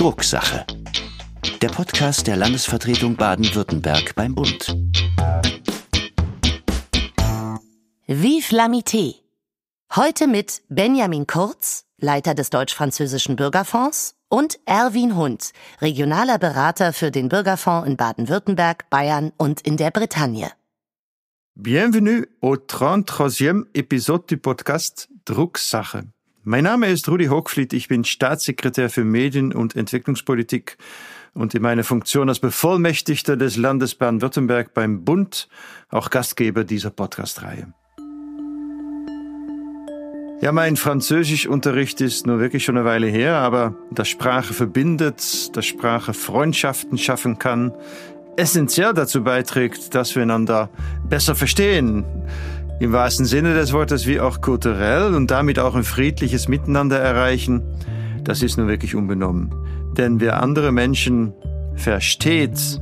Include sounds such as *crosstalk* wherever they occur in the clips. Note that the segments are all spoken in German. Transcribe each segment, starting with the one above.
Drucksache. Der Podcast der Landesvertretung Baden-Württemberg beim Bund. Vive l'amitié! Heute mit Benjamin Kurz, Leiter des Deutsch-Französischen Bürgerfonds, und Erwin Hund, regionaler Berater für den Bürgerfonds in Baden-Württemberg, Bayern und in der Bretagne. Bienvenue au 33e Episode du Podcast Drucksache. Mein Name ist Rudi Hochfliet, ich bin Staatssekretär für Medien- und Entwicklungspolitik und in meiner Funktion als Bevollmächtigter des Landes Baden-Württemberg beim Bund auch Gastgeber dieser Podcast-Reihe. Ja, mein Französischunterricht ist nur wirklich schon eine Weile her, aber dass Sprache verbindet, dass Sprache Freundschaften schaffen kann, essentiell dazu beiträgt, dass wir einander besser verstehen. Im wahrsten Sinne des Wortes wie auch kulturell und damit auch ein friedliches Miteinander erreichen, das ist nun wirklich unbenommen. Denn wer andere Menschen versteht,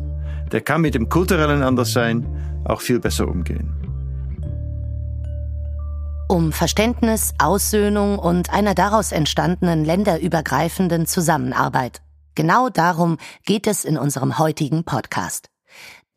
der kann mit dem kulturellen Anderssein auch viel besser umgehen. Um Verständnis, Aussöhnung und einer daraus entstandenen länderübergreifenden Zusammenarbeit. Genau darum geht es in unserem heutigen Podcast.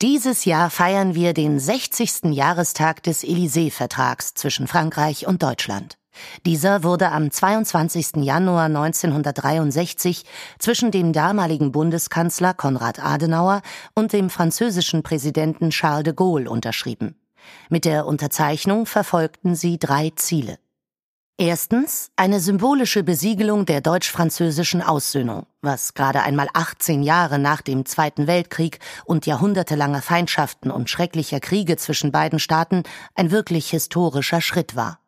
Dieses Jahr feiern wir den 60. Jahrestag des Élysée-Vertrags zwischen Frankreich und Deutschland. Dieser wurde am 22. Januar 1963 zwischen dem damaligen Bundeskanzler Konrad Adenauer und dem französischen Präsidenten Charles de Gaulle unterschrieben. Mit der Unterzeichnung verfolgten sie drei Ziele. Erstens eine symbolische Besiegelung der deutsch-französischen Aussöhnung, was gerade einmal 18 Jahre nach dem Zweiten Weltkrieg und jahrhundertelanger Feindschaften und schrecklicher Kriege zwischen beiden Staaten ein wirklich historischer Schritt war.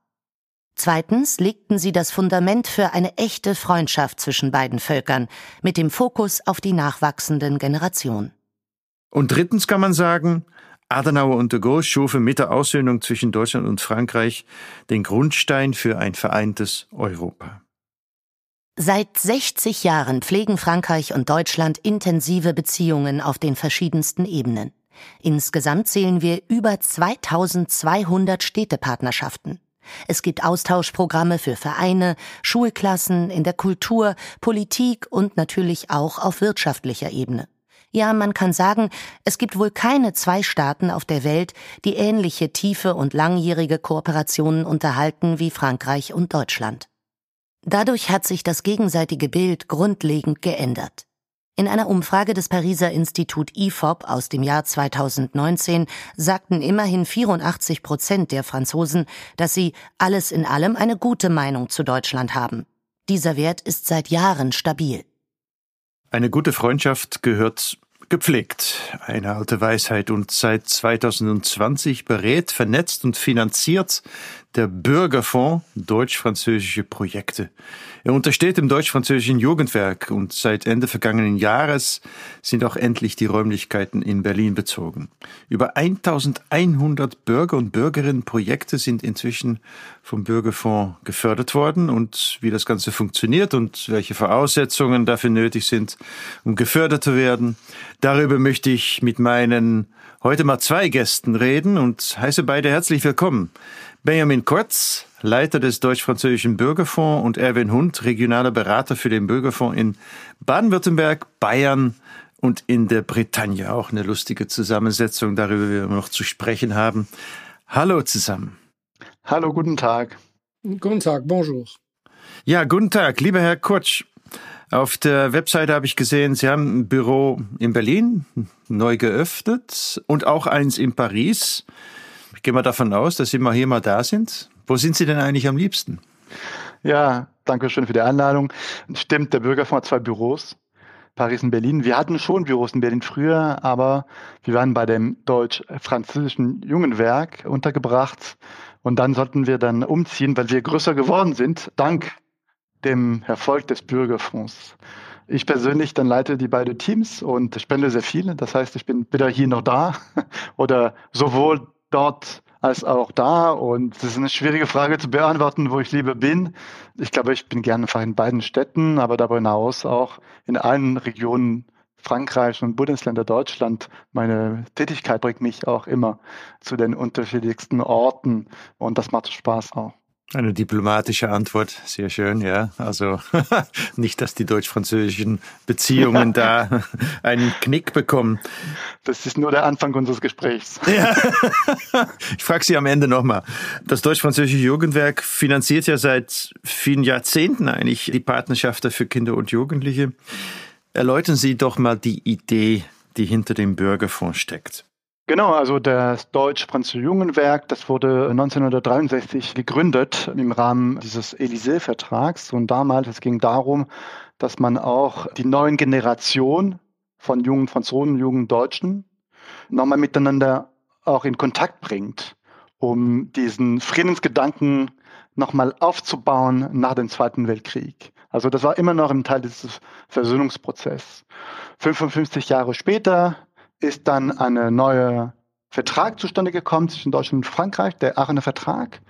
Zweitens legten sie das Fundament für eine echte Freundschaft zwischen beiden Völkern mit dem Fokus auf die nachwachsenden Generationen. Und drittens kann man sagen, Adenauer und de Gaulle schufen mit der Aussöhnung zwischen Deutschland und Frankreich den Grundstein für ein vereintes Europa. Seit 60 Jahren pflegen Frankreich und Deutschland intensive Beziehungen auf den verschiedensten Ebenen. Insgesamt zählen wir über 2200 Städtepartnerschaften. Es gibt Austauschprogramme für Vereine, Schulklassen, in der Kultur, Politik und natürlich auch auf wirtschaftlicher Ebene. Ja, man kann sagen, es gibt wohl keine zwei Staaten auf der Welt, die ähnliche tiefe und langjährige Kooperationen unterhalten wie Frankreich und Deutschland. Dadurch hat sich das gegenseitige Bild grundlegend geändert. In einer Umfrage des Pariser Institut IFOP aus dem Jahr 2019 sagten immerhin 84 Prozent der Franzosen, dass sie alles in allem eine gute Meinung zu Deutschland haben. Dieser Wert ist seit Jahren stabil. Eine gute Freundschaft gehört gepflegt. Eine alte Weisheit und seit 2020 berät, vernetzt und finanziert der Bürgerfonds deutsch-französische Projekte. Er untersteht dem deutsch-französischen Jugendwerk und seit Ende vergangenen Jahres sind auch endlich die Räumlichkeiten in Berlin bezogen. Über 1100 Bürger und Bürgerinnen Projekte sind inzwischen vom Bürgerfonds gefördert worden und wie das Ganze funktioniert und welche Voraussetzungen dafür nötig sind, um gefördert zu werden. Darüber möchte ich mit meinen heute mal zwei Gästen reden und heiße beide herzlich willkommen. Benjamin Kurz, Leiter des Deutsch-Französischen Bürgerfonds und Erwin Hund, regionaler Berater für den Bürgerfonds in Baden-Württemberg, Bayern und in der Bretagne. Auch eine lustige Zusammensetzung, darüber wir noch zu sprechen haben. Hallo zusammen. Hallo, guten Tag. Guten Tag, bonjour. Ja, guten Tag, lieber Herr Kurz. Auf der Webseite habe ich gesehen, Sie haben ein Büro in Berlin neu geöffnet und auch eins in Paris. Ich gehe mal davon aus, dass Sie mal hier mal da sind. Wo sind Sie denn eigentlich am liebsten? Ja, danke schön für die Einladung. Stimmt, der Bürgerfonds hat zwei Büros, Paris und Berlin. Wir hatten schon Büros in Berlin früher, aber wir waren bei dem deutsch-französischen Jungenwerk untergebracht und dann sollten wir dann umziehen, weil wir größer geworden sind, dank dem Erfolg des Bürgerfonds. Ich persönlich dann leite die beiden Teams und spende sehr viel. Das heißt, ich bin weder hier noch da *laughs* oder sowohl dort als auch da. Und es ist eine schwierige Frage zu beantworten, wo ich lieber bin. Ich glaube, ich bin gerne einfach in beiden Städten, aber darüber hinaus auch in allen Regionen Frankreich und Bundesländer Deutschland. Meine Tätigkeit bringt mich auch immer zu den unterschiedlichsten Orten und das macht Spaß auch. Eine diplomatische Antwort, sehr schön, ja. Also *laughs* nicht, dass die deutsch-französischen Beziehungen *laughs* da einen Knick bekommen. Das ist nur der Anfang unseres Gesprächs. *laughs* Ja. Ich frage Sie am Ende nochmal. Das deutsch-französische Jugendwerk finanziert ja seit vielen Jahrzehnten eigentlich die Partnerschaften für Kinder und Jugendliche. Erläutern Sie doch mal die Idee, die hinter dem Bürgerfonds steckt. Genau, also das Deutsch-Französische Jugendwerk, das wurde 1963 gegründet im Rahmen dieses Élysée-Vertrags. Und damals, es ging darum, dass man auch die neuen Generationen von jungen Franzosen, jungen Deutschen nochmal miteinander auch in Kontakt bringt, um diesen Friedensgedanken nochmal aufzubauen nach dem Zweiten Weltkrieg. Also das war immer noch ein Teil dieses Versöhnungsprozesses. 55 Jahre später ist dann ein neuer Vertrag zustande gekommen zwischen Deutschland und Frankreich, der Aachener Vertrag.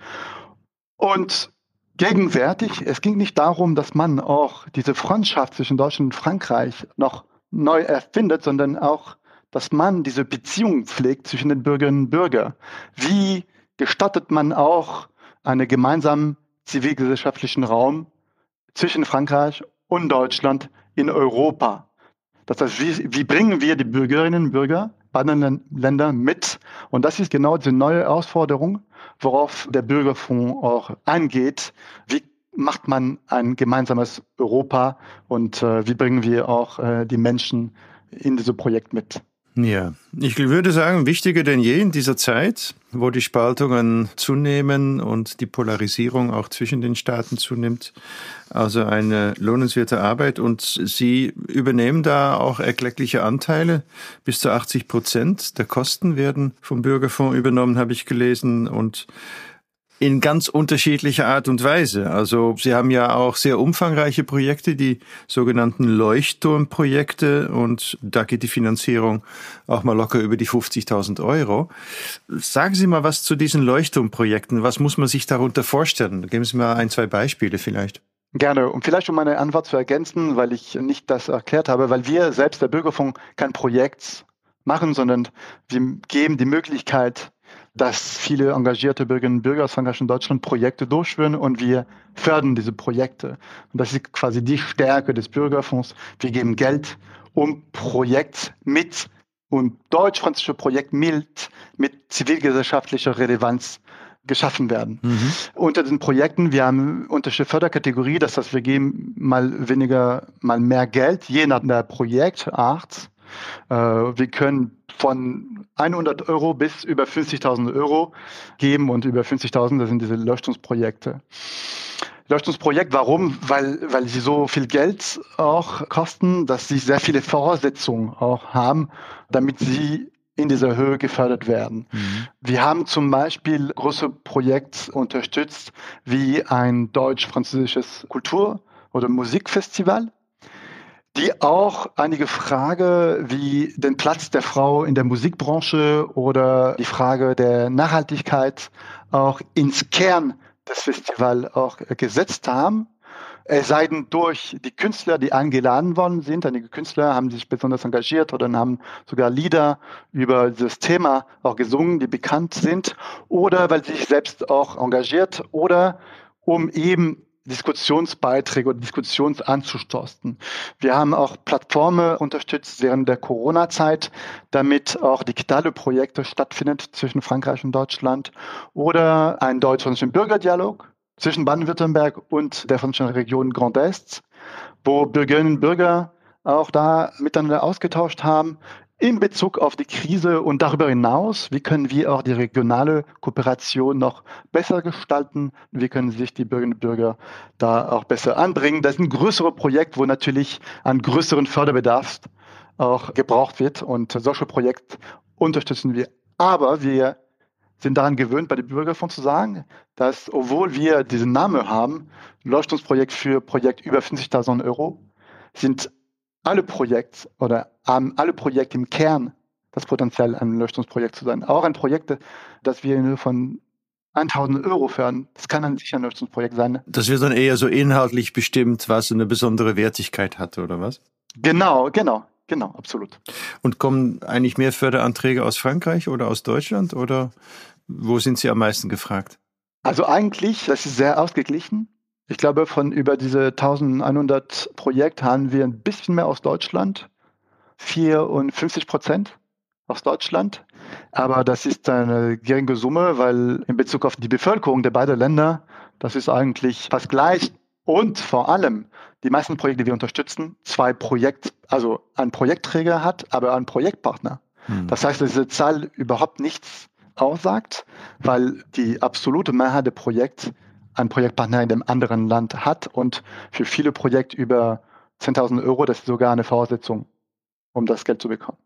Und gegenwärtig, es ging nicht darum, dass man auch diese Freundschaft zwischen Deutschland und Frankreich noch neu erfindet, sondern auch, dass man diese Beziehung pflegt zwischen den Bürgerinnen und Bürgern. Wie gestattet man auch einen gemeinsamen zivilgesellschaftlichen Raum zwischen Frankreich und Deutschland in Europa? Das heißt, wie, wie bringen wir die Bürgerinnen und Bürger anderen Ländern mit? Und das ist genau die neue Herausforderung, worauf der Bürgerfonds auch angeht. Wie macht man ein gemeinsames Europa und äh, wie bringen wir auch äh, die Menschen in dieses Projekt mit? Ja, ich würde sagen, wichtiger denn je in dieser Zeit, wo die Spaltungen zunehmen und die Polarisierung auch zwischen den Staaten zunimmt. Also eine lohnenswerte Arbeit und Sie übernehmen da auch erkleckliche Anteile. Bis zu 80 Prozent der Kosten werden vom Bürgerfonds übernommen, habe ich gelesen und in ganz unterschiedlicher Art und Weise. Also Sie haben ja auch sehr umfangreiche Projekte, die sogenannten Leuchtturmprojekte und da geht die Finanzierung auch mal locker über die 50.000 Euro. Sagen Sie mal was zu diesen Leuchtturmprojekten. Was muss man sich darunter vorstellen? Geben Sie mal ein, zwei Beispiele vielleicht. Gerne. Und vielleicht um meine Antwort zu ergänzen, weil ich nicht das erklärt habe, weil wir selbst, der Bürgerfonds, kein Projekt machen, sondern wir geben die Möglichkeit, dass viele engagierte Bürgerinnen und Bürger aus Frankreich und Deutschland Projekte durchführen und wir fördern diese Projekte. Und das ist quasi die Stärke des Bürgerfonds. Wir geben Geld, um Projekt mit und deutsch-französische Projekt mit, mit zivilgesellschaftlicher Relevanz geschaffen werden. Mhm. Unter den Projekten, wir haben unterschiedliche Förderkategorie, das heißt, wir geben mal weniger, mal mehr Geld, je nach der Projektart. Äh, wir können von 100 Euro bis über 50.000 Euro geben und über 50.000, das sind diese Leuchtungsprojekte. Leuchtungsprojekt, warum? Weil, weil sie so viel Geld auch kosten, dass sie sehr viele Voraussetzungen auch haben, damit sie in dieser Höhe gefördert werden. Mhm. Wir haben zum Beispiel große Projekte unterstützt, wie ein deutsch-französisches Kultur- oder Musikfestival die auch einige Frage wie den Platz der Frau in der Musikbranche oder die Frage der Nachhaltigkeit auch ins Kern des Festivals auch gesetzt haben. Es sei denn durch die Künstler, die eingeladen worden sind. Einige Künstler haben sich besonders engagiert oder haben sogar Lieder über dieses Thema auch gesungen, die bekannt sind. Oder weil sie sich selbst auch engagiert oder um eben Diskussionsbeiträge oder Diskussions anzustoßen. Wir haben auch Plattformen unterstützt während der Corona-Zeit, damit auch digitale Projekte stattfinden zwischen Frankreich und Deutschland oder ein deutsch-französischen Bürgerdialog zwischen Baden-Württemberg und der französischen Region Grand Est, wo Bürgerinnen und Bürger auch da miteinander ausgetauscht haben in Bezug auf die Krise und darüber hinaus, wie können wir auch die regionale Kooperation noch besser gestalten? Wie können sich die Bürgerinnen und Bürger da auch besser anbringen? Das ist ein größeres Projekt, wo natürlich ein größeren Förderbedarf auch gebraucht wird und solche Projekte unterstützen wir. Aber wir sind daran gewöhnt, bei den Bürgerfonds zu sagen, dass obwohl wir diesen Namen haben, Leuchtungsprojekt für Projekt über 50.000 Euro, sind alle Projekte oder haben alle Projekte im Kern das Potenzial, ein Leuchtungsprojekt zu sein. Auch ein Projekt, das wir nur von 1000 Euro fördern, das kann ein sicher ein Leuchtungsprojekt sein. Das wird dann eher so inhaltlich bestimmt, was eine besondere Wertigkeit hat, oder was? Genau, genau, genau, absolut. Und kommen eigentlich mehr Förderanträge aus Frankreich oder aus Deutschland oder wo sind Sie am meisten gefragt? Also eigentlich, das ist sehr ausgeglichen. Ich glaube, von über diese 1100 Projekte haben wir ein bisschen mehr aus Deutschland, 54 Prozent aus Deutschland. Aber das ist eine geringe Summe, weil in Bezug auf die Bevölkerung der beiden Länder, das ist eigentlich fast gleich. Und vor allem, die meisten Projekte, die wir unterstützen, zwei Projekt, also ein Projektträger hat, aber ein Projektpartner. Hm. Das heißt, dass diese Zahl überhaupt nichts aussagt, weil die absolute Mehrheit der Projekte einen Projektpartner in dem anderen Land hat und für viele Projekte über 10.000 Euro, das ist sogar eine Voraussetzung, um das Geld zu bekommen.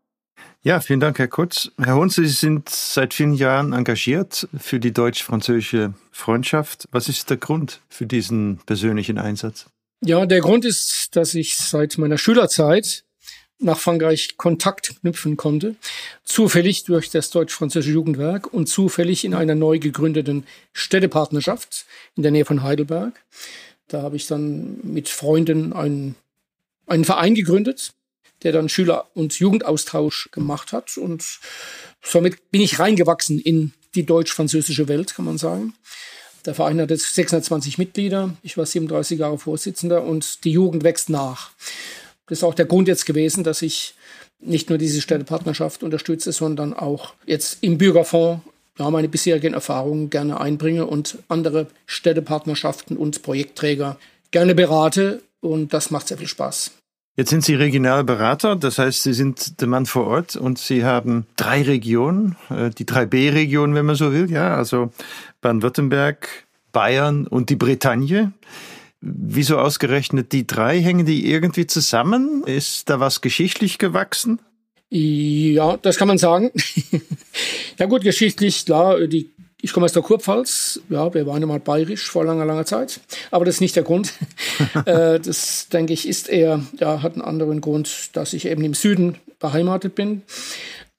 Ja, vielen Dank, Herr Kutz. Herr Hunz, Sie sind seit vielen Jahren engagiert für die deutsch-französische Freundschaft. Was ist der Grund für diesen persönlichen Einsatz? Ja, der Grund ist, dass ich seit meiner Schülerzeit nach Frankreich Kontakt knüpfen konnte, zufällig durch das deutsch-französische Jugendwerk und zufällig in einer neu gegründeten Städtepartnerschaft in der Nähe von Heidelberg. Da habe ich dann mit Freunden einen, einen Verein gegründet, der dann Schüler- und Jugendaustausch gemacht hat. Und somit bin ich reingewachsen in die deutsch-französische Welt, kann man sagen. Der Verein hat jetzt 620 Mitglieder. Ich war 37 Jahre Vorsitzender und die Jugend wächst nach. Das ist auch der Grund jetzt gewesen, dass ich nicht nur diese Städtepartnerschaft unterstütze, sondern auch jetzt im Bürgerfonds ja, meine bisherigen Erfahrungen gerne einbringe und andere Städtepartnerschaften und Projektträger gerne berate. Und das macht sehr viel Spaß. Jetzt sind Sie Regionalberater, das heißt, Sie sind der Mann vor Ort und Sie haben drei Regionen, äh, die drei B-Regionen, wenn man so will, ja, also Baden-Württemberg, Bayern und die Bretagne. Wieso ausgerechnet die drei? Hängen die irgendwie zusammen? Ist da was geschichtlich gewachsen? Ja, das kann man sagen. *laughs* ja gut, geschichtlich, klar, die, ich komme aus der Kurpfalz. Ja, wir waren einmal bayerisch vor langer, langer Zeit. Aber das ist nicht der Grund. *laughs* Äh, das, denke ich, ist eher, ja, hat einen anderen Grund, dass ich eben im Süden beheimatet bin.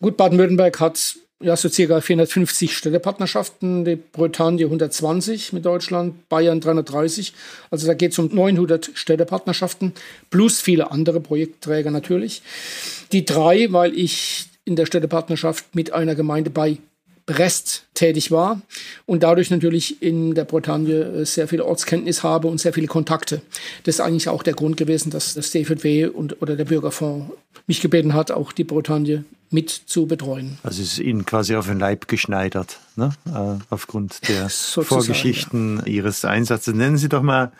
Gut, Baden-Württemberg hat ja, so circa 450 Städtepartnerschaften, die Bretagne 120 mit Deutschland, Bayern 330. Also da geht es um 900 Städtepartnerschaften plus viele andere Projektträger natürlich. Die drei, weil ich in der Städtepartnerschaft mit einer Gemeinde bei Brest tätig war und dadurch natürlich in der Bretagne äh, sehr viel Ortskenntnis habe und sehr viele Kontakte. Das ist eigentlich auch der Grund gewesen, dass das DFW und, oder der Bürgerfonds mich gebeten hat, auch die Bretagne mit zu betreuen. Also es ist Ihnen quasi auf den Leib geschneidert, ne? Äh, aufgrund der Vorgeschichten ja. Ihres Einsatzes. Nennen Sie doch mal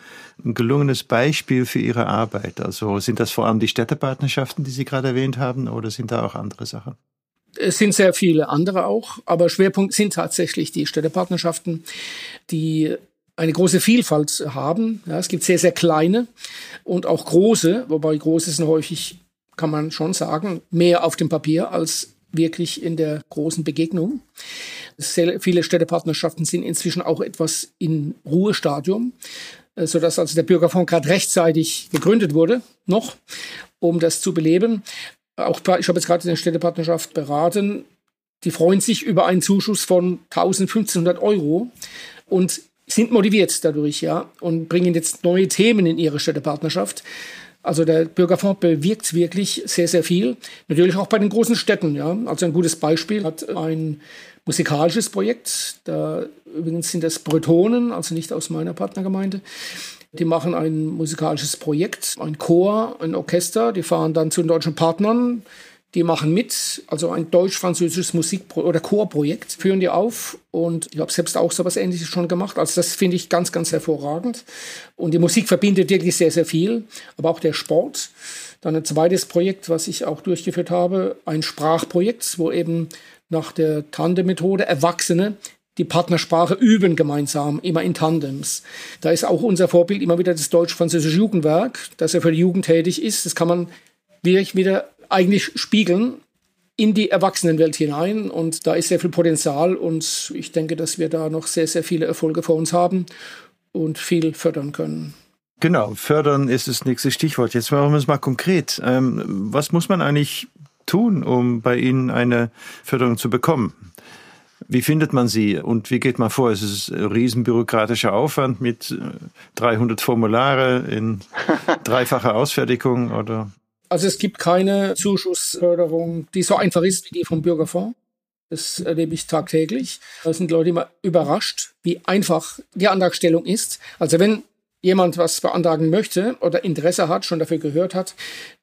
ein gelungenes Beispiel für Ihre Arbeit. Also sind das vor allem die Städtepartnerschaften, die Sie gerade erwähnt haben, oder sind da auch andere Sachen? Es sind sehr viele andere auch, aber Schwerpunkt sind tatsächlich die Städtepartnerschaften, die eine große Vielfalt haben. Ja, es gibt sehr, sehr kleine und auch große, wobei große sind häufig, kann man schon sagen, mehr auf dem Papier als wirklich in der großen Begegnung. Sehr viele Städtepartnerschaften sind inzwischen auch etwas in Ruhestadium, äh, sodass also der Bürgerfonds gerade rechtzeitig gegründet wurde, noch, um das zu beleben. Auch ich habe jetzt gerade eine Städtepartnerschaft beraten. Die freuen sich über einen Zuschuss von 1500 Euro und sind motiviert dadurch, ja, und bringen jetzt neue Themen in ihre Städtepartnerschaft. Also der Bürgerfonds bewirkt wirklich sehr, sehr viel. Natürlich auch bei den großen Städten, ja. Also ein gutes Beispiel hat ein musikalisches Projekt. Da übrigens sind das Bretonen, also nicht aus meiner Partnergemeinde. Die machen ein musikalisches Projekt, ein Chor, ein Orchester. Die fahren dann zu den deutschen Partnern. Die machen mit, also ein deutsch-französisches Musik- oder Chorprojekt, führen die auf. Und ich habe selbst auch so was Ähnliches schon gemacht. Also das finde ich ganz, ganz hervorragend. Und die Musik verbindet wirklich sehr, sehr viel, aber auch der Sport. Dann ein zweites Projekt, was ich auch durchgeführt habe, ein Sprachprojekt, wo eben nach der Tandem-Methode Erwachsene die Partnersprache üben gemeinsam, immer in Tandems. Da ist auch unser Vorbild immer wieder das deutsch-französische Jugendwerk, das ja für die Jugend tätig ist. Das kann man wirklich wieder eigentlich spiegeln in die Erwachsenenwelt hinein und da ist sehr viel Potenzial und ich denke, dass wir da noch sehr, sehr viele Erfolge vor uns haben und viel fördern können. Genau, fördern ist das nächste Stichwort. Jetzt machen wir es mal konkret. Ähm, was muss man eigentlich tun, um bei Ihnen eine Förderung zu bekommen? Wie findet man sie und wie geht man vor? Es ist ein riesenbürokratischer Aufwand mit 300 äh, Formulare in *laughs* dreifacher Ausfertigung oder? Also es gibt keine Zuschussförderung, die so einfach ist wie die vom Bürgerfonds. Das erlebe ich tagtäglich. Da sind Leute immer überrascht, wie einfach die Antragstellung ist. Also wenn jemand was beantragen möchte oder Interesse hat, schon dafür gehört hat,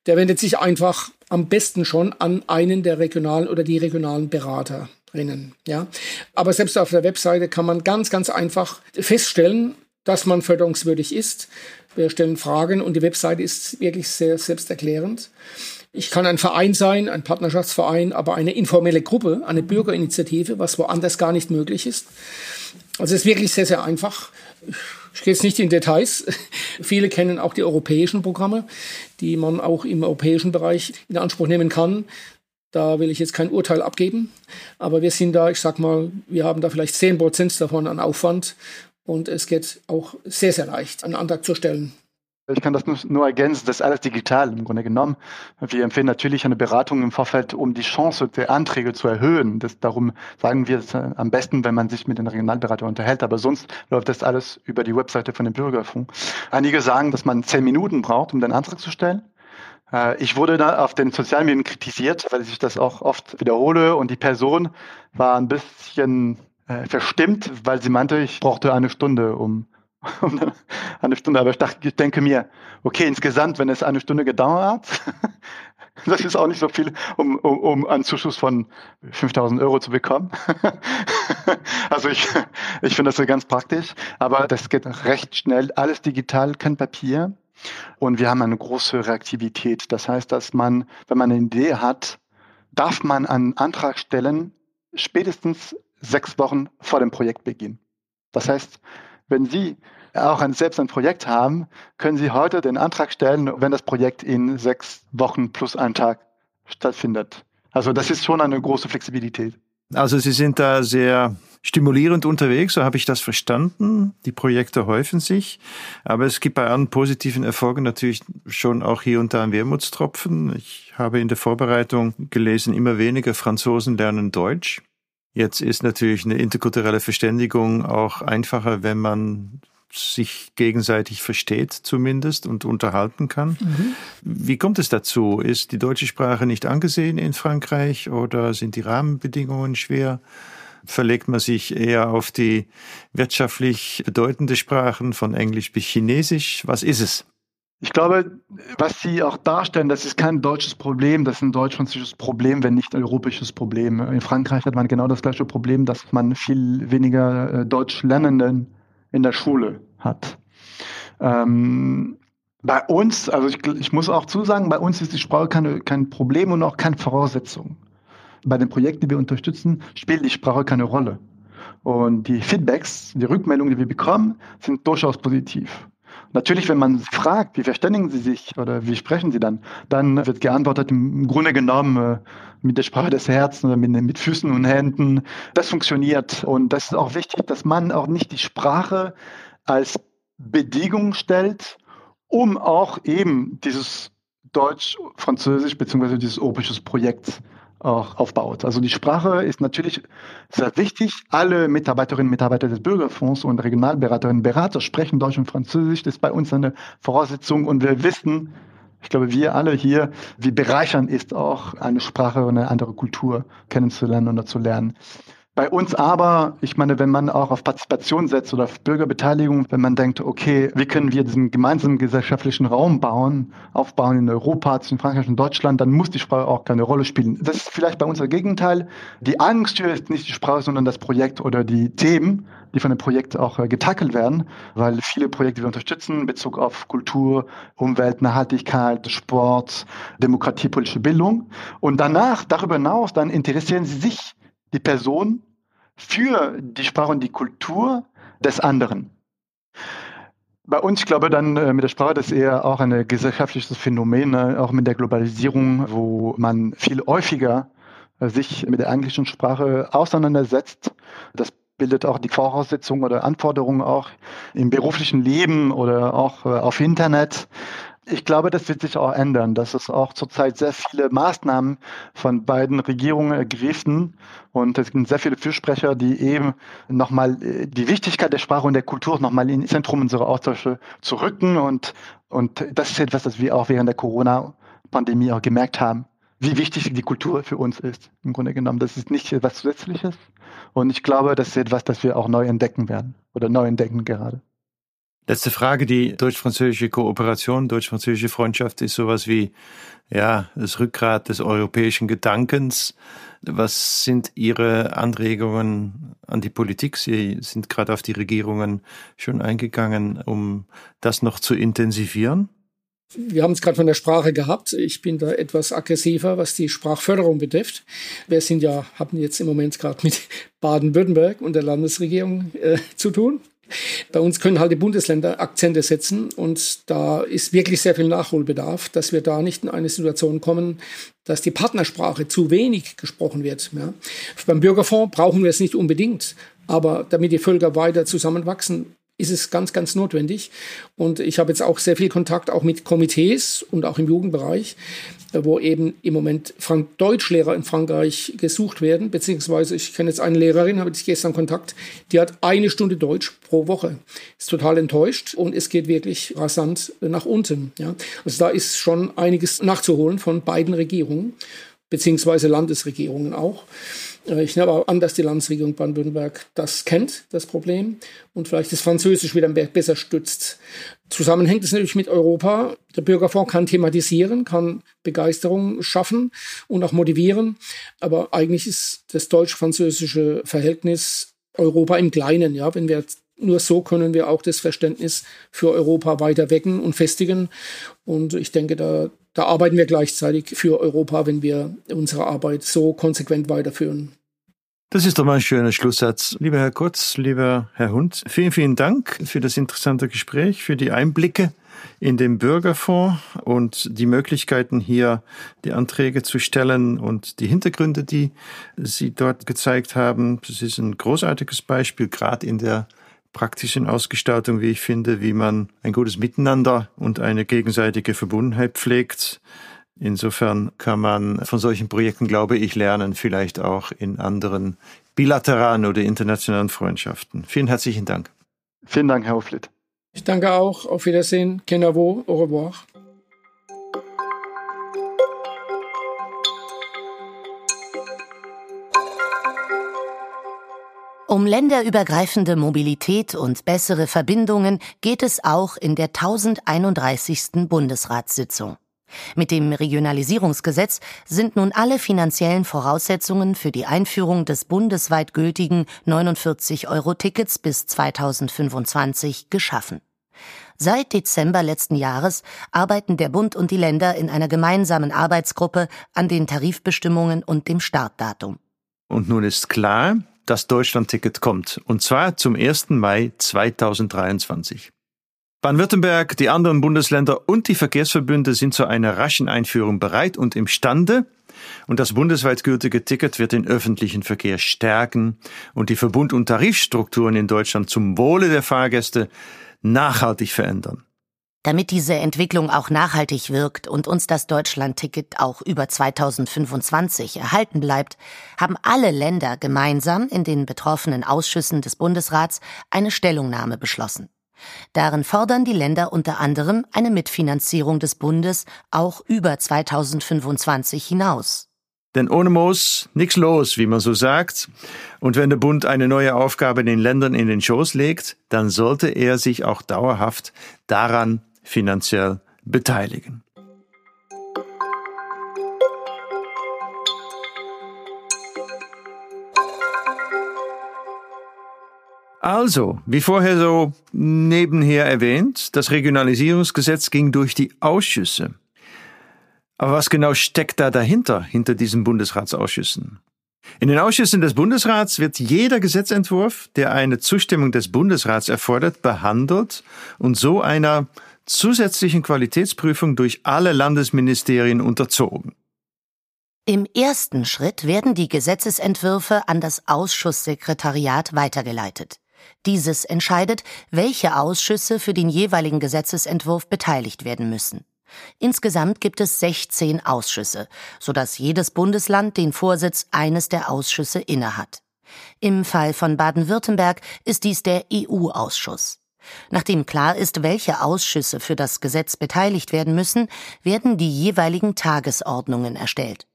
der wendet sich einfach am besten schon an einen der regionalen oder die regionalen Beraterinnen. Ja, aber selbst auf der Webseite kann man ganz, ganz einfach feststellen, dass man förderungswürdig ist. Wir stellen Fragen und die Webseite ist wirklich sehr selbsterklärend. Ich kann ein Verein sein, ein Partnerschaftsverein, aber eine informelle Gruppe, eine Bürgerinitiative, was woanders gar nicht möglich ist. Also es ist wirklich sehr, sehr einfach. Ich gehe jetzt nicht in Details. *laughs* Viele kennen auch die europäischen Programme, die man auch im europäischen Bereich in Anspruch nehmen kann. Da will ich jetzt kein Urteil abgeben, aber wir sind da, ich sag mal, wir haben da vielleicht 10 Prozent davon an Aufwand und es geht auch sehr, sehr leicht, einen Antrag zu stellen. Ich kann das nur, ergänzen, das ist alles digital im Grunde genommen. Wir empfehlen natürlich eine Beratung im Vorfeld, um die Chance der Anträge zu erhöhen. Das, darum sagen wir es am besten, wenn man sich mit den Regionalberatern unterhält. Aber sonst läuft das alles über die Webseite von dem Bürgerfonds. Einige sagen, dass man zehn Minuten braucht, um den Antrag zu stellen. Äh, ich wurde da auf den sozialen Medien kritisiert, weil ich das auch oft wiederhole und die Person war ein bisschen äh, verstimmt, weil sie meinte, ich brauchte eine Stunde, um *laughs* eine Stunde, aber ich, dachte, ich denke mir, okay, insgesamt, wenn es eine Stunde gedauert hat, *laughs* das ist auch nicht so viel, um, um, um einen Zuschuss von 5000 Euro zu bekommen. *laughs* also ich, ich finde das ganz praktisch, aber das geht recht schnell, alles digital, kein Papier. Und wir haben eine große Reaktivität. Das heißt, dass man, wenn man eine Idee hat, darf man einen Antrag stellen, spätestens sechs Wochen vor dem Projektbeginn. Das heißt, wenn Sie auch ein, selbst ein Projekt haben, können Sie heute den Antrag stellen, wenn das Projekt in sechs Wochen plus einen Tag stattfindet. Also das ist schon eine große Flexibilität. Also Sie sind da sehr stimulierend unterwegs, so habe ich das verstanden. Die Projekte häufen sich, aber es gibt bei allen positiven Erfolgen natürlich schon auch hier und da einen Wermutstropfen. Ich habe in der Vorbereitung gelesen, immer weniger Franzosen lernen Deutsch. Jetzt ist natürlich eine interkulturelle Verständigung auch einfacher, wenn man sich gegenseitig versteht zumindest und unterhalten kann. Mhm. Wie kommt es dazu? Ist die deutsche Sprache nicht angesehen in Frankreich oder sind die Rahmenbedingungen schwer? Verlegt man sich eher auf die wirtschaftlich bedeutende Sprachen von Englisch bis Chinesisch? Was ist es? Ich glaube, was Sie auch darstellen, das ist kein deutsches Problem, das ist ein deutsch-französisches Problem, wenn nicht ein europäisches Problem. In Frankreich hat man genau das gleiche Problem, dass man viel weniger äh, Deutschlernenden in der Schule hat. Ähm, bei uns, also ich, ich, muss auch zusagen, bei uns ist die Sprache keine, kein Problem und auch keine Voraussetzung. Bei den Projekten, die wir unterstützen, spielt die Sprache keine Rolle. Und die Feedbacks, die Rückmeldungen, die wir bekommen, sind durchaus positiv. Natürlich, wenn man fragt, wie verständigen Sie sich oder wie sprechen Sie dann, dann wird geantwortet im Grunde genommen äh, mit der Sprache des Herzens oder mit, mit Füßen und Händen. Das funktioniert und das ist auch wichtig, dass man auch nicht die Sprache als Bedingung stellt, um auch eben dieses Deutsch-Französisch beziehungsweise dieses opisches Projekt auch aufbaut. Also die Sprache ist natürlich sehr wichtig. Alle Mitarbeiterinnen und Mitarbeiter des Bürgerfonds und Regionalberaterinnen und Berater sprechen Deutsch und Französisch. Das ist bei uns eine Voraussetzung und wir wissen, ich glaube, wir alle hier, wie bereichernd ist auch eine Sprache und eine andere Kultur kennenzulernen oder zu lernen. Bei uns aber, ich meine, wenn man auch auf Partizipation setzt oder auf Bürgerbeteiligung, wenn man denkt, okay, wie können wir diesen gemeinsamen gesellschaftlichen Raum bauen, aufbauen in Europa, in Frankreich und Deutschland, dann muss die Sprache auch keine Rolle spielen. Das ist vielleicht bei uns das Gegenteil. Die Angst ist nicht die Sprache, sondern das Projekt oder die Themen, die von dem Projekt auch äh, getackelt werden, weil viele Projekte, die wir unterstützen, in Bezug auf Kultur, Umwelt, Nachhaltigkeit, Sport, Demokratie, politische Bildung. Und danach, darüber hinaus, dann interessieren sie sich die Person für die Sprache und die Kultur des anderen. Bei uns, ich glaube, dann äh, mit der Sprache, das ist eher auch ein gesellschaftliches Phänomen, äh, auch mit der Globalisierung, wo man viel häufiger äh, sich mit der englischen Sprache auseinandersetzt. Das bildet auch die Voraussetzungen oder Anforderungen auch im beruflichen Leben oder auch auf Internet. Ich glaube, das wird sich auch ändern, dass es auch zurzeit sehr viele Maßnahmen von beiden Regierungen ergriffen und es gibt sehr viele Fürsprecher, die eben nochmal äh, die Wichtigkeit der Sprache und der Kultur nochmal ins Zentrum unserer Austausche zu rücken und, und das ist etwas, das wir auch während der Corona-Pandemie auch gemerkt haben, wie wichtig die Kultur für uns ist. Im Grunde genommen, das ist nicht etwas Zusätzliches. Und ich glaube, das ist etwas, das wir auch neu entdecken werden oder neu entdecken gerade. Letzte Frage, die deutsch-französische Kooperation, deutsch-französische Freundschaft ist sowas wie, ja, das Rückgrat des europäischen Gedankens. Was sind Ihre Anregungen an die Politik? Sie sind gerade auf die Regierungen schon eingegangen, um das noch zu intensivieren. Wir haben es gerade von der Sprache gehabt. Ich bin da etwas aggressiver, was die Sprachförderung betrifft. Wir sind ja, haben jetzt im Moment gerade mit Baden-Württemberg und der Landesregierung äh, zu tun. Bei uns können halt die Bundesländer Akzente setzen und da ist wirklich sehr viel Nachholbedarf, dass wir da nicht in eine Situation kommen, dass die Partnersprache zu wenig gesprochen wird. Ja. Beim Bürgerfonds brauchen wir es nicht unbedingt, aber damit die Völker weiter zusammenwachsen, ist es ganz, ganz notwendig. Und ich habe jetzt auch sehr viel Kontakt auch mit Komitees und auch im Jugendbereich, wo eben im Moment Frank Deutschlehrer in Frankreich gesucht werden, beziehungsweise ich kenne jetzt eine Lehrerin, habe ich gestern Kontakt, die hat eine Stunde Deutsch pro Woche. Ist total enttäuscht und es geht wirklich rasant nach unten. Ja. Also da ist schon einiges nachzuholen von beiden Regierungen, beziehungsweise Landesregierungen auch. Äh, ich nehme aber an, dass die Landesregierung Baden-Württemberg das kennt, das Problem, und vielleicht das Französisch wieder besser stützt. Zusammenhängt es natürlich mit Europa. Der Bürgerfonds kann thematisieren, kann Begeisterung schaffen und auch motivieren. Aber eigentlich ist das deutsch-französische Verhältnis Europa im Kleinen. Ja, wenn wir nur so können wir auch das Verständnis für Europa weiter wecken und festigen. Und ich denke, da, da arbeiten wir gleichzeitig für Europa, wenn wir unsere Arbeit so konsequent weiterführen. Das ist doch mal ein schöner Schlusssatz. Lieber Herr Kurz, lieber Herr Hund, vielen, vielen Dank für das interessante Gespräch, für die Einblicke in den Bürgerfonds und die Möglichkeiten hier die Anträge zu stellen und die Hintergründe, die Sie dort gezeigt haben. Das ist ein großartiges Beispiel, gerade in der praktischen Ausgestaltung, wie ich finde, wie man ein gutes Miteinander und eine gegenseitige Verbundenheit pflegt. Insofern kann man von solchen Projekten, glaube ich, lernen, vielleicht auch in anderen bilateralen oder internationalen Freundschaften. Vielen herzlichen Dank. Vielen Dank, Herr Hoflitt. Ich danke auch. Auf Wiedersehen. Kenavo. Au revoir. Um länderübergreifende Mobilität und bessere Verbindungen geht es auch in der 1031. Bundesratssitzung. Mit dem Regionalisierungsgesetz sind nun alle finanziellen Voraussetzungen für die Einführung des bundesweit gültigen 49-Euro-Tickets bis 2025 geschaffen. Seit Dezember letzten Jahres arbeiten der Bund und die Länder in einer gemeinsamen Arbeitsgruppe an den Tarifbestimmungen und dem Startdatum. Und nun ist klar, das Deutschlandticket kommt, und zwar zum 1. Mai 2023. Baden-Württemberg, die anderen Bundesländer und die Verkehrsverbünde sind zu einer raschen Einführung bereit und imstande, und das bundesweit gültige Ticket wird den öffentlichen Verkehr stärken und die Verbund- und Tarifstrukturen in Deutschland zum Wohle der Fahrgäste nachhaltig verändern. Damit diese Entwicklung auch nachhaltig wirkt und uns das Deutschlandticket auch über 2025 erhalten bleibt, haben alle Länder gemeinsam in den betroffenen Ausschüssen des Bundesrats eine Stellungnahme beschlossen. Darin fordern die Länder unter anderem eine Mitfinanzierung des Bundes auch über 2025 hinaus. Denn ohne Moos nichts los, wie man so sagt. Und wenn der Bund eine neue Aufgabe den Ländern in den Schoß legt, dann sollte er sich auch dauerhaft daran finanziell beteiligen. Also, wie vorher so nebenher erwähnt, das Regionalisierungsgesetz ging durch die Ausschüsse. Aber was genau steckt da dahinter, hinter diesen Bundesratsausschüssen? In den Ausschüssen des Bundesrats wird jeder Gesetzentwurf, der eine Zustimmung des Bundesrats erfordert, behandelt und so einer zusätzlichen Qualitätsprüfung durch alle Landesministerien unterzogen. Im ersten Schritt werden die Gesetzesentwürfe an das Ausschusssekretariat weitergeleitet. Dieses entscheidet, welche Ausschüsse für den jeweiligen Gesetzesentwurf beteiligt werden müssen. Insgesamt gibt es 16 Ausschüsse, sodass jedes Bundesland den Vorsitz eines der Ausschüsse innehat. Im Fall von Baden-Württemberg ist dies der EU-Ausschuss. Nachdem klar ist, welche Ausschüsse für das Gesetz beteiligt werden müssen, werden die jeweiligen Tagesordnungen erstellt.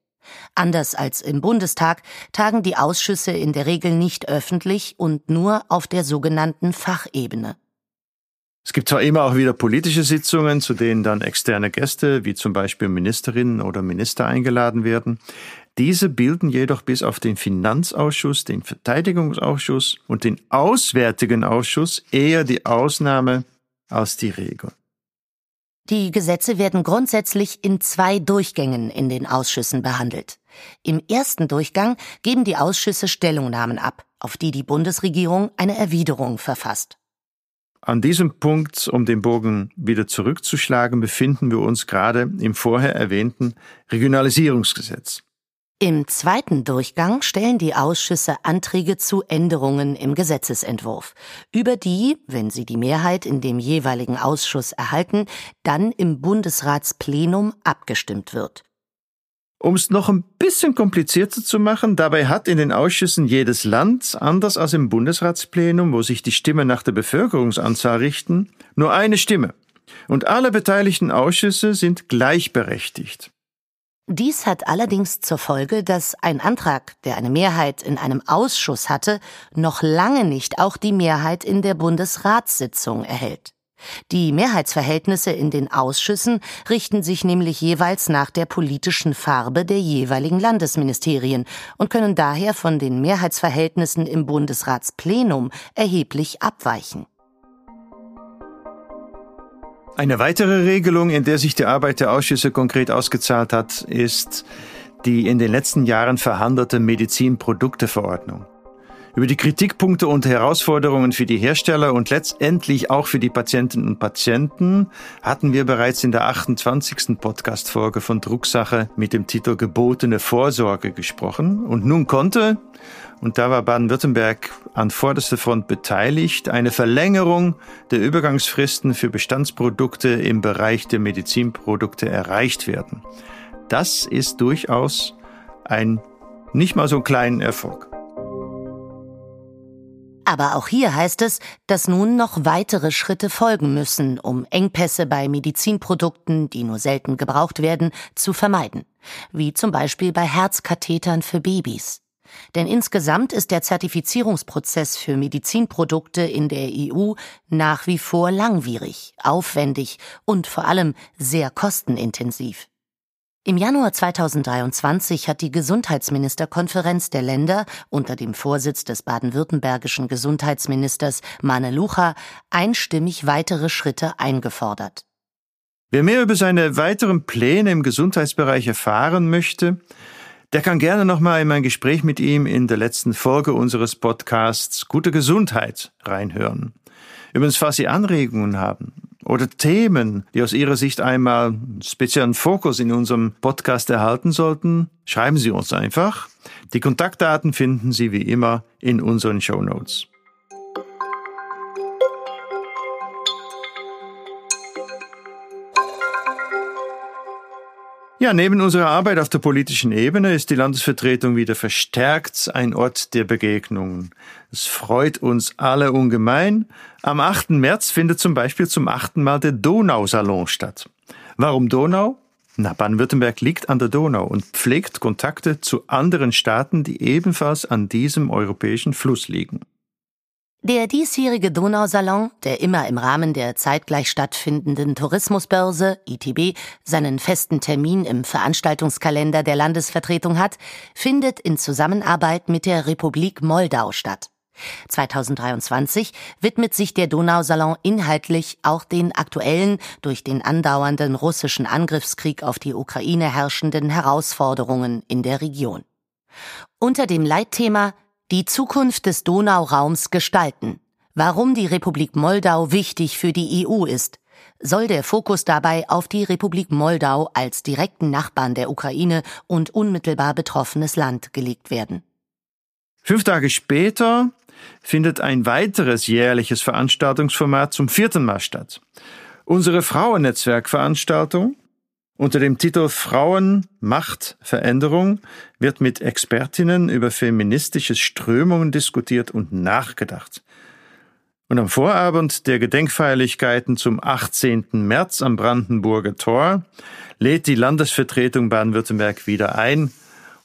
Anders als im Bundestag tagen die Ausschüsse in der Regel nicht öffentlich und nur auf der sogenannten Fachebene. Es gibt zwar immer auch wieder politische Sitzungen, zu denen dann externe Gäste, wie zum Beispiel Ministerinnen oder Minister eingeladen werden. Diese bilden jedoch bis auf den Finanzausschuss, den Verteidigungsausschuss und den Auswärtigen Ausschuss eher die Ausnahme als die Regel. Die Gesetze werden grundsätzlich in zwei Durchgängen in den Ausschüssen behandelt. Im ersten Durchgang geben die Ausschüsse Stellungnahmen ab, auf die die Bundesregierung eine Erwiderung verfasst. An diesem Punkt, um den Bogen wieder zurückzuschlagen, befinden wir uns gerade im vorher erwähnten Regionalisierungsgesetz. Im zweiten Durchgang stellen die Ausschüsse Anträge zu Änderungen im Gesetzesentwurf, über die, wenn sie die Mehrheit in dem jeweiligen Ausschuss erhalten, dann im Bundesratsplenum abgestimmt wird. Um es noch ein bisschen komplizierter zu machen, dabei hat in den Ausschüssen jedes Land, anders als im Bundesratsplenum, wo sich die Stimmen nach der Bevölkerungsanzahl richten, nur eine Stimme. Und alle beteiligten Ausschüsse sind gleichberechtigt. Dies hat allerdings zur Folge, dass ein Antrag, der eine Mehrheit in einem Ausschuss hatte, noch lange nicht auch die Mehrheit in der Bundesratssitzung erhält. Die Mehrheitsverhältnisse in den Ausschüssen richten sich nämlich jeweils nach der politischen Farbe der jeweiligen Landesministerien und können daher von den Mehrheitsverhältnissen im Bundesratsplenum erheblich abweichen. Eine weitere Regelung, in der sich die Arbeit der Ausschüsse konkret ausgezahlt hat, ist die in den letzten Jahren verhandelte Medizinprodukteverordnung. Über die Kritikpunkte und Herausforderungen für die Hersteller und letztendlich auch für die Patientinnen und Patienten hatten wir bereits in der 28. Podcast-Folge von Drucksache mit dem Titel Gebotene Vorsorge gesprochen. Und nun konnte, und da war Baden-Württemberg an vorderster Front beteiligt, eine Verlängerung der Übergangsfristen für Bestandsprodukte im Bereich der Medizinprodukte erreicht werden. Das ist durchaus ein nicht mal so kleinen Erfolg. Aber auch hier heißt es, dass nun noch weitere Schritte folgen müssen, um Engpässe bei Medizinprodukten, die nur selten gebraucht werden, zu vermeiden. Wie zum Beispiel bei Herzkathetern für Babys. Denn insgesamt ist der Zertifizierungsprozess für Medizinprodukte in der EU nach wie vor langwierig, aufwendig und vor allem sehr kostenintensiv. Im Januar 2023 hat die Gesundheitsministerkonferenz der Länder unter dem Vorsitz des baden-württembergischen Gesundheitsministers Mane Lucha einstimmig weitere Schritte eingefordert. Wer mehr über seine weiteren Pläne im Gesundheitsbereich erfahren möchte, der kann gerne nochmal in mein Gespräch mit ihm in der letzten Folge unseres Podcasts Gute Gesundheit reinhören. Übrigens, falls Sie Anregungen haben oder Themen, die aus Ihrer Sicht einmal speziellen Fokus in unserem Podcast erhalten sollten, schreiben Sie uns einfach. Die Kontaktdaten finden Sie wie immer in unseren Show Notes. Ja, neben unserer Arbeit auf der politischen Ebene ist die Landesvertretung wieder verstärkt ein Ort der Begegnungen. Es freut uns alle ungemein. Am 8. März findet zum Beispiel zum achten Mal der Donausalon statt. Warum Donau? Na, Baden-Württemberg liegt an der Donau und pflegt Kontakte zu anderen Staaten, die ebenfalls an diesem europäischen Fluss liegen. Der diesjährige Donausalon, der immer im Rahmen der zeitgleich stattfindenden Tourismusbörse ITB seinen festen Termin im Veranstaltungskalender der Landesvertretung hat, findet in Zusammenarbeit mit der Republik Moldau statt. 2023 widmet sich der Donausalon inhaltlich auch den aktuellen, durch den andauernden russischen Angriffskrieg auf die Ukraine herrschenden Herausforderungen in der Region. Unter dem Leitthema die Zukunft des Donauraums gestalten. Warum die Republik Moldau wichtig für die EU ist, soll der Fokus dabei auf die Republik Moldau als direkten Nachbarn der Ukraine und unmittelbar betroffenes Land gelegt werden. Fünf Tage später findet ein weiteres jährliches Veranstaltungsformat zum vierten Mal statt. Unsere Frauennetzwerkveranstaltung unter dem Titel Frauen, Macht, Veränderung wird mit Expertinnen über feministische Strömungen diskutiert und nachgedacht. Und am Vorabend der Gedenkfeierlichkeiten zum 18. März am Brandenburger Tor lädt die Landesvertretung Baden-Württemberg wieder ein,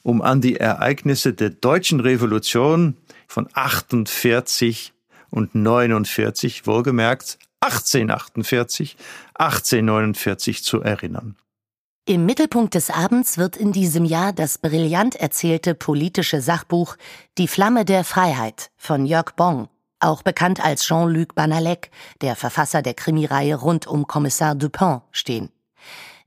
um an die Ereignisse der deutschen Revolution von 48 und 49, wohlgemerkt 1848, 1849 zu erinnern. Im Mittelpunkt des Abends wird in diesem Jahr das brillant erzählte politische Sachbuch Die Flamme der Freiheit von Jörg Bong, auch bekannt als Jean-Luc Banalek, der Verfasser der Krimireihe rund um Kommissar Dupin, stehen.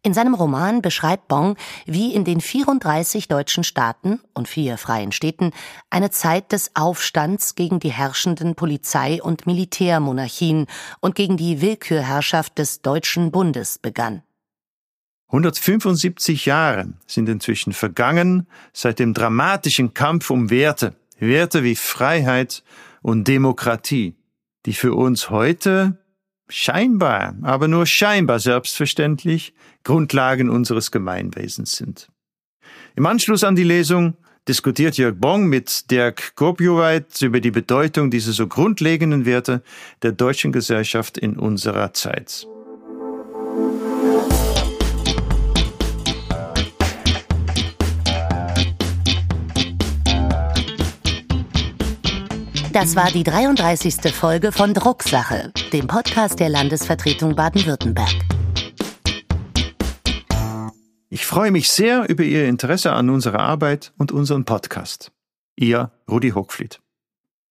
In seinem Roman beschreibt Bong, wie in den 34 deutschen Staaten und vier freien Städten eine Zeit des Aufstands gegen die herrschenden Polizei- und Militärmonarchien und gegen die Willkürherrschaft des Deutschen Bundes begann. 175 Jahre sind inzwischen vergangen seit dem dramatischen Kampf um Werte, Werte wie Freiheit und Demokratie, die für uns heute scheinbar, aber nur scheinbar selbstverständlich Grundlagen unseres Gemeinwesens sind. Im Anschluss an die Lesung diskutiert Jörg Bong mit Dirk Gobjuweit über die Bedeutung dieser so grundlegenden Werte der deutschen Gesellschaft in unserer Zeit. Das war die 33. Folge von Drucksache, dem Podcast der Landesvertretung Baden-Württemberg. Ich freue mich sehr über Ihr Interesse an unserer Arbeit und unserem Podcast. Ihr Rudi Hochfliet.